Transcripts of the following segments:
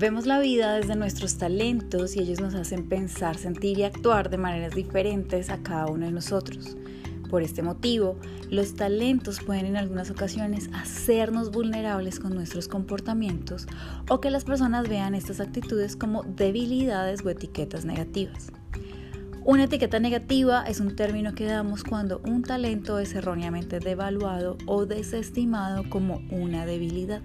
Vemos la vida desde nuestros talentos y ellos nos hacen pensar, sentir y actuar de maneras diferentes a cada uno de nosotros. Por este motivo, los talentos pueden en algunas ocasiones hacernos vulnerables con nuestros comportamientos o que las personas vean estas actitudes como debilidades o etiquetas negativas. Una etiqueta negativa es un término que damos cuando un talento es erróneamente devaluado o desestimado como una debilidad.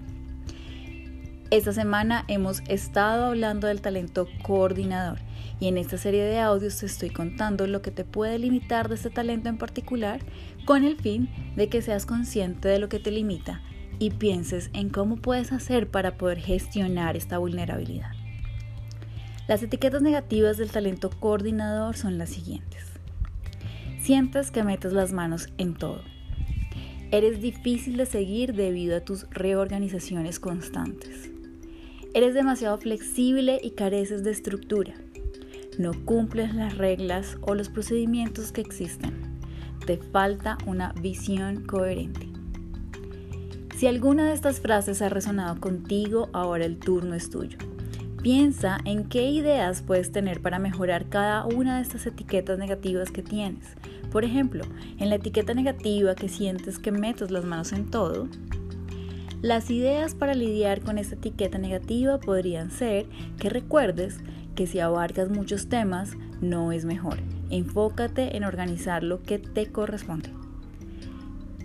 Esta semana hemos estado hablando del talento coordinador y en esta serie de audios te estoy contando lo que te puede limitar de este talento en particular con el fin de que seas consciente de lo que te limita y pienses en cómo puedes hacer para poder gestionar esta vulnerabilidad. Las etiquetas negativas del talento coordinador son las siguientes. Sientes que metes las manos en todo. Eres difícil de seguir debido a tus reorganizaciones constantes. Eres demasiado flexible y careces de estructura. No cumples las reglas o los procedimientos que existen. Te falta una visión coherente. Si alguna de estas frases ha resonado contigo, ahora el turno es tuyo. Piensa en qué ideas puedes tener para mejorar cada una de estas etiquetas negativas que tienes. Por ejemplo, en la etiqueta negativa que sientes que metes las manos en todo, las ideas para lidiar con esta etiqueta negativa podrían ser que recuerdes que si abarcas muchos temas no es mejor. Enfócate en organizar lo que te corresponde.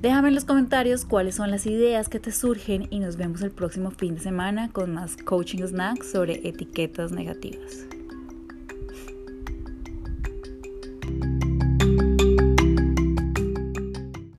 Déjame en los comentarios cuáles son las ideas que te surgen y nos vemos el próximo fin de semana con más coaching snacks sobre etiquetas negativas.